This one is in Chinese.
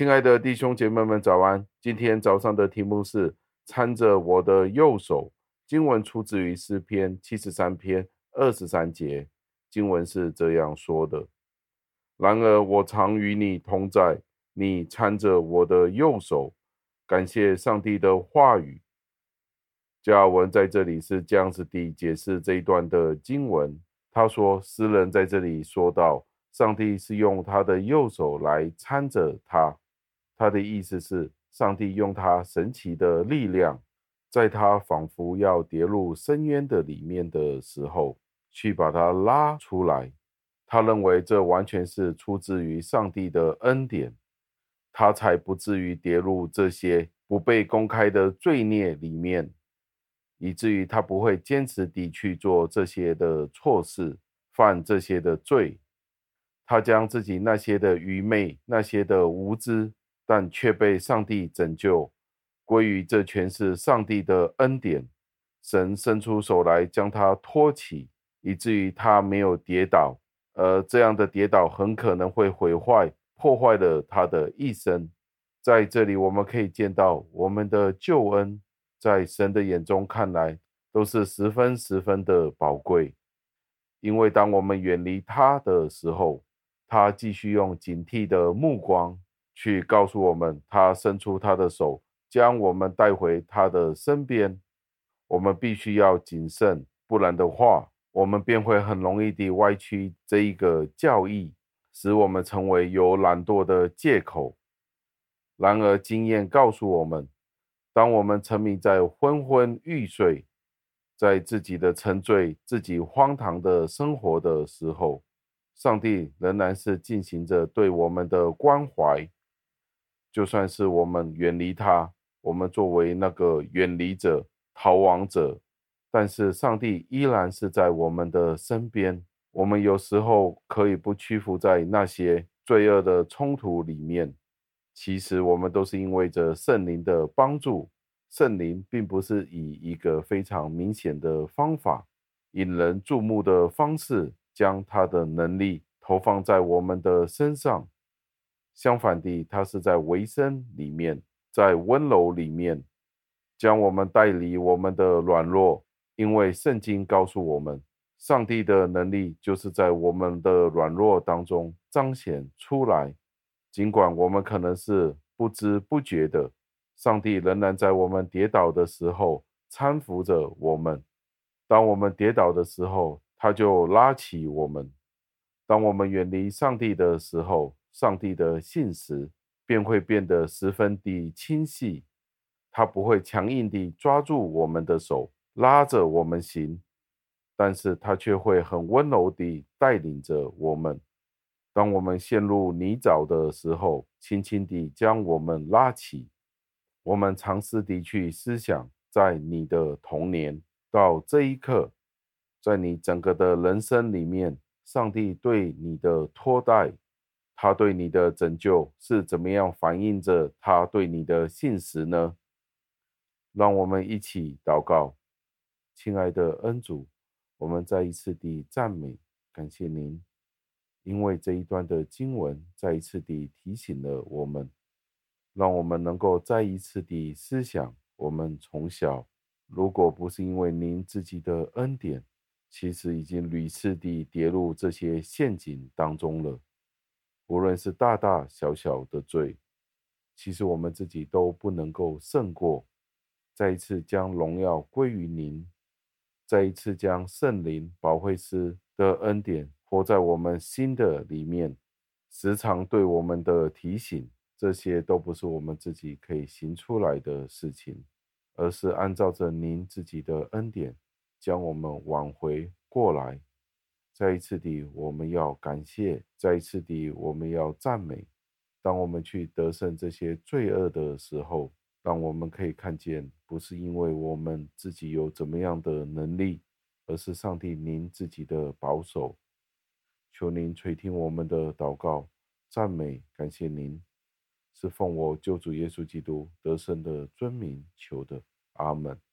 亲爱的弟兄姐妹们，早安！今天早上的题目是搀着我的右手。经文出自于诗篇七十三篇二十三节，经文是这样说的：然而我常与你同在，你搀着我的右手。感谢上帝的话语。加尔文在这里是这样子地解释这一段的经文。他说，诗人在这里说到，上帝是用他的右手来搀着他。他的意思是，上帝用他神奇的力量。在他仿佛要跌入深渊的里面的时候，去把他拉出来。他认为这完全是出自于上帝的恩典，他才不至于跌入这些不被公开的罪孽里面，以至于他不会坚持地去做这些的错事，犯这些的罪。他将自己那些的愚昧、那些的无知，但却被上帝拯救。归于这全是上帝的恩典，神伸出手来将他托起，以至于他没有跌倒，而这样的跌倒很可能会毁坏、破坏了他的一生。在这里，我们可以见到我们的救恩，在神的眼中看来都是十分十分的宝贵，因为当我们远离他的时候，他继续用警惕的目光去告诉我们，他伸出他的手。将我们带回他的身边，我们必须要谨慎，不然的话，我们便会很容易地歪曲这一个教义，使我们成为有懒惰的借口。然而，经验告诉我们，当我们沉迷在昏昏欲睡，在自己的沉醉、自己荒唐的生活的时候，上帝仍然是进行着对我们的关怀，就算是我们远离他。我们作为那个远离者、逃亡者，但是上帝依然是在我们的身边。我们有时候可以不屈服在那些罪恶的冲突里面，其实我们都是因为着圣灵的帮助。圣灵并不是以一个非常明显的方法、引人注目的方式，将他的能力投放在我们的身上。相反地，他是在维生里面。在温柔里面，将我们带离我们的软弱，因为圣经告诉我们，上帝的能力就是在我们的软弱当中彰显出来。尽管我们可能是不知不觉的，上帝仍然在我们跌倒的时候搀扶着我们。当我们跌倒的时候，他就拉起我们。当我们远离上帝的时候，上帝的信实。便会变得十分的清晰，他不会强硬地抓住我们的手，拉着我们行，但是他却会很温柔地带领着我们。当我们陷入泥沼的时候，轻轻地将我们拉起。我们尝试地去思想，在你的童年到这一刻，在你整个的人生里面，上帝对你的托带。他对你的拯救是怎么样反映着他对你的信实呢？让我们一起祷告，亲爱的恩主，我们再一次地赞美感谢您，因为这一段的经文再一次地提醒了我们，让我们能够再一次地思想，我们从小如果不是因为您自己的恩典，其实已经屡次地跌入这些陷阱当中了。无论是大大小小的罪，其实我们自己都不能够胜过。再一次将荣耀归于您，再一次将圣灵保惠师的恩典活在我们心的里面，时常对我们的提醒，这些都不是我们自己可以行出来的事情，而是按照着您自己的恩典，将我们挽回过来。再一次地，我们要感谢；再一次地，我们要赞美。当我们去得胜这些罪恶的时候，让我们可以看见，不是因为我们自己有怎么样的能力，而是上帝您自己的保守。求您垂听我们的祷告，赞美感谢您，是奉我救主耶稣基督得胜的尊名求的。阿门。